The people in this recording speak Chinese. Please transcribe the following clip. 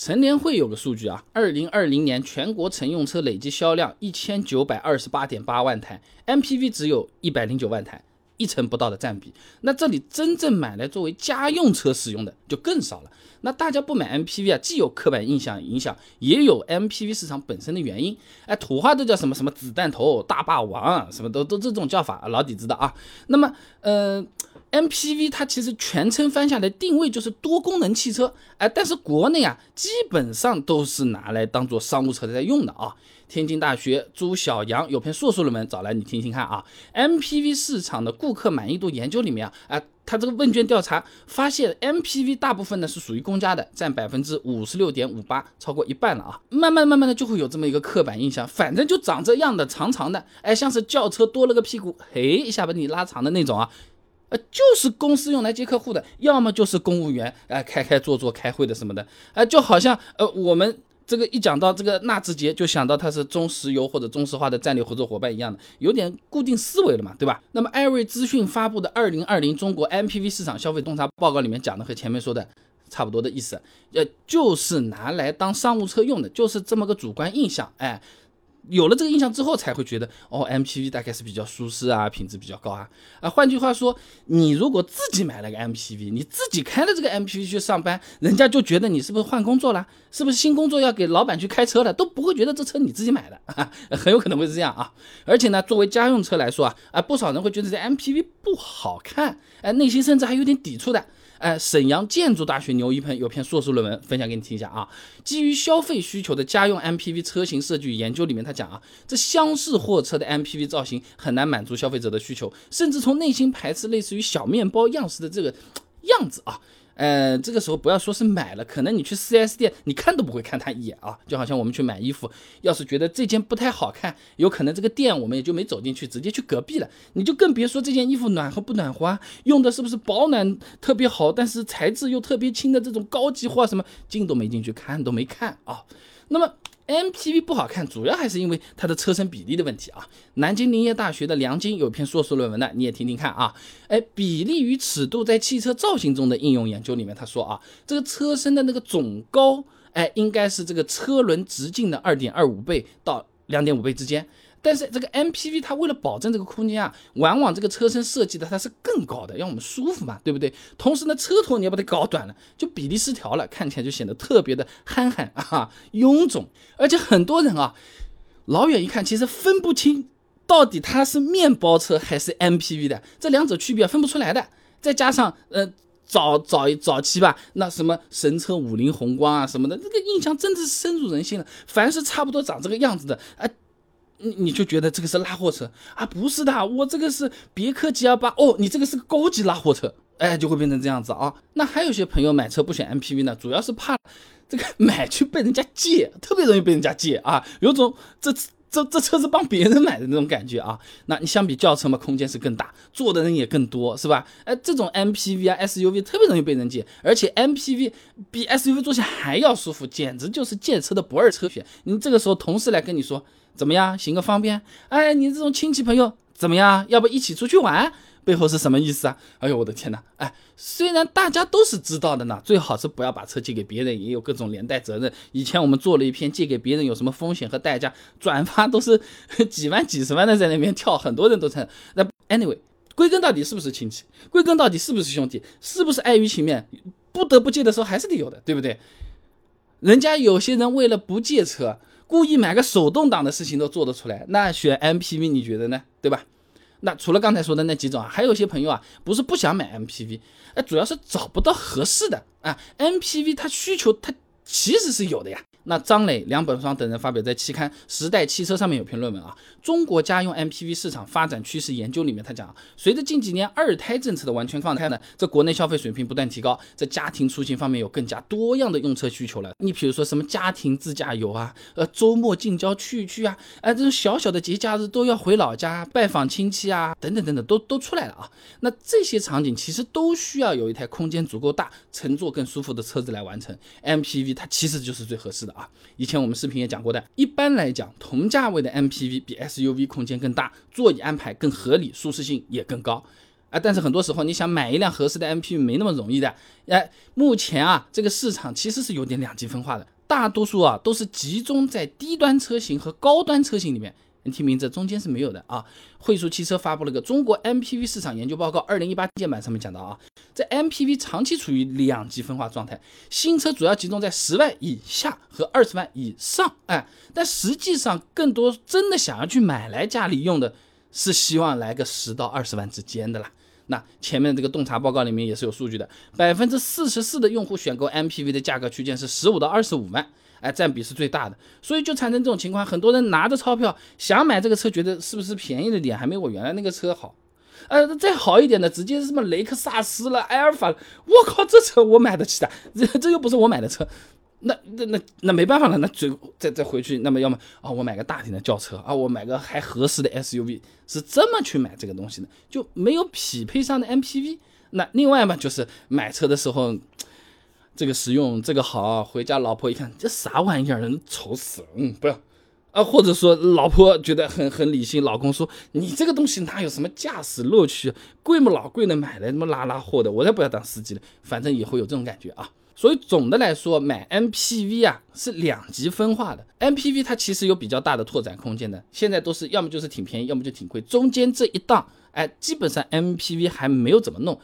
乘联会有个数据啊，二零二零年全国乘用车累计销量一千九百二十八点八万台，MPV 只有一百零九万台，一成不到的占比。那这里真正买来作为家用车使用的就更少了。那大家不买 MPV 啊，既有刻板印象影响，也有 MPV 市场本身的原因。哎，土话都叫什么什么子弹头、大霸王，什么都都这种叫法，老底知道啊。那么，呃。MPV 它其实全称翻下来定位就是多功能汽车，哎，但是国内啊基本上都是拿来当做商务车在用的啊。天津大学朱小阳有篇硕士论文找来你听听看啊。MPV 市场的顾客满意度研究里面啊，哎，他这个问卷调查发现 MPV 大部分呢是属于公家的，占百分之五十六点五八，超过一半了啊。慢慢慢慢的就会有这么一个刻板印象，反正就长这样的长长的，哎，像是轿车多了个屁股，嘿一下把你拉长的那种啊。呃，就是公司用来接客户的，要么就是公务员，呃，开开坐坐开会的什么的，呃，就好像呃，我们这个一讲到这个纳智捷，就想到它是中石油或者中石化的战略合作伙伴一样的，有点固定思维了嘛，对吧？那么艾瑞资讯发布的《二零二零中国 MPV 市场消费洞察报告》里面讲的和前面说的差不多的意思，呃，就是拿来当商务车用的，就是这么个主观印象，哎。有了这个印象之后，才会觉得哦，MPV 大概是比较舒适啊，品质比较高啊。啊，换句话说，你如果自己买了个 MPV，你自己开了这个 MPV 去上班，人家就觉得你是不是换工作了，是不是新工作要给老板去开车了，都不会觉得这车你自己买的，很有可能会是这样啊。而且呢，作为家用车来说啊，啊，不少人会觉得这 MPV 不好看，哎，内心甚至还有点抵触的。哎，沈阳建筑大学牛一鹏有篇硕士论文分享给你听一下啊。基于消费需求的家用 MPV 车型设计研究里面，他讲啊，这厢式货车的 MPV 造型很难满足消费者的需求，甚至从内心排斥类似于小面包样式的这个样子啊。呃，这个时候不要说是买了，可能你去 4S 店，你看都不会看他一眼啊，就好像我们去买衣服，要是觉得这件不太好看，有可能这个店我们也就没走进去，直接去隔壁了，你就更别说这件衣服暖和不暖和，用的是不是保暖特别好，但是材质又特别轻的这种高级货，什么进都没进去看都没看啊，那么。MPV 不好看，主要还是因为它的车身比例的问题啊。南京林业大学的梁晶有篇硕士论文呢，你也听听看啊。哎，比例与尺度在汽车造型中的应用研究里面，他说啊，这个车身的那个总高，哎，应该是这个车轮直径的二点二五倍到两点五倍之间。但是这个 MPV 它为了保证这个空间啊，往往这个车身设计的它是更高的，让我们舒服嘛，对不对？同时呢，车头你要把它搞短了，就比例失调了，看起来就显得特别的憨憨 啊，臃肿。而且很多人啊，老远一看，其实分不清到底它是面包车还是 MPV 的，这两者区别分不出来的。再加上呃早早早期吧，那什么神车五菱宏光啊什么的，这个印象真的是深入人心了。凡是差不多长这个样子的，哎。你你就觉得这个是拉货车啊？不是的，我这个是别克 GL 八哦，你这个是个高级拉货车，哎，就会变成这样子啊。那还有些朋友买车不选 MPV 呢，主要是怕这个 买去被人家借，特别容易被人家借啊，有种这这这车是帮别人买的那种感觉啊。那你相比轿车嘛，空间是更大，坐的人也更多，是吧？哎，这种 MPV 啊 SUV 特别容易被人借，而且 MPV 比 SUV 坐起还要舒服，简直就是借车的不二车选。你这个时候同事来跟你说。怎么样，行个方便？哎，你这种亲戚朋友怎么样？要不一起出去玩？背后是什么意思啊？哎呦，我的天哪！哎，虽然大家都是知道的呢，最好是不要把车借给别人，也有各种连带责任。以前我们做了一篇借给别人有什么风险和代价，转发都是 几万、几十万的在那边跳，很多人都在。那 anyway，归根到底是不是亲戚？归根到底是不是兄弟？是不是碍于情面，不得不借的时候还是得有的，对不对？人家有些人为了不借车。故意买个手动挡的事情都做得出来，那选 MPV 你觉得呢？对吧？那除了刚才说的那几种啊，还有些朋友啊，不是不想买 MPV，哎，主要是找不到合适的啊。MPV 它需求它其实是有的呀。那张磊、梁本双等人发表在期刊《时代汽车》上面有篇论文啊，《中国家用 MPV 市场发展趋势研究》里面，他讲，随着近几年二胎政策的完全放开呢，这国内消费水平不断提高，在家庭出行方面有更加多样的用车需求了。你比如说什么家庭自驾游啊，呃，周末近郊去一去啊，哎，这种小小的节假日都要回老家拜访亲戚啊，等等等等，都都出来了啊。那这些场景其实都需要有一台空间足够大、乘坐更舒服的车子来完成。MPV 它其实就是最合适的。啊，以前我们视频也讲过的，一般来讲，同价位的 MPV 比 SUV 空间更大，座椅安排更合理，舒适性也更高。啊，但是很多时候你想买一辆合适的 MPV 没那么容易的。哎，目前啊，这个市场其实是有点两极分化的，大多数啊都是集中在低端车型和高端车型里面。你听名字，中间是没有的啊。汇速汽车发布了个《中国 MPV 市场研究报告》二零一八键版上面讲到啊，在 MPV 长期处于两极分化状态，新车主要集中在十万以下和二十万以上，哎，但实际上更多真的想要去买来家里用的，是希望来个十到二十万之间的啦。那前面这个洞察报告里面也是有数据的，百分之四十四的用户选购 MPV 的价格区间是十五到二十五万，哎，占比是最大的，所以就产生这种情况，很多人拿着钞票想买这个车，觉得是不是便宜了点，还没我原来那个车好，呃，再好一点的，直接什么雷克萨斯了、埃尔法，我靠，这车我买得起的，这这又不是我买的车。那那那那没办法了，那最再再回去，那么要么啊，我买个大型的轿车啊，我买个还合适的 SUV，是这么去买这个东西的，就没有匹配上的 MPV。那另外嘛，就是买车的时候，这个实用，这个好，回家老婆一看，这啥玩意儿，人丑死了，嗯，不要啊，或者说老婆觉得很很理性，老公说你这个东西哪有什么驾驶乐趣，贵么老贵的，买来什么拉拉货的，我才不要当司机了，反正以后有这种感觉啊。所以总的来说，买 MPV 啊是两极分化的。MPV 它其实有比较大的拓展空间的，现在都是要么就是挺便宜，要么就挺贵，中间这一档，哎，基本上 MPV 还没有怎么弄。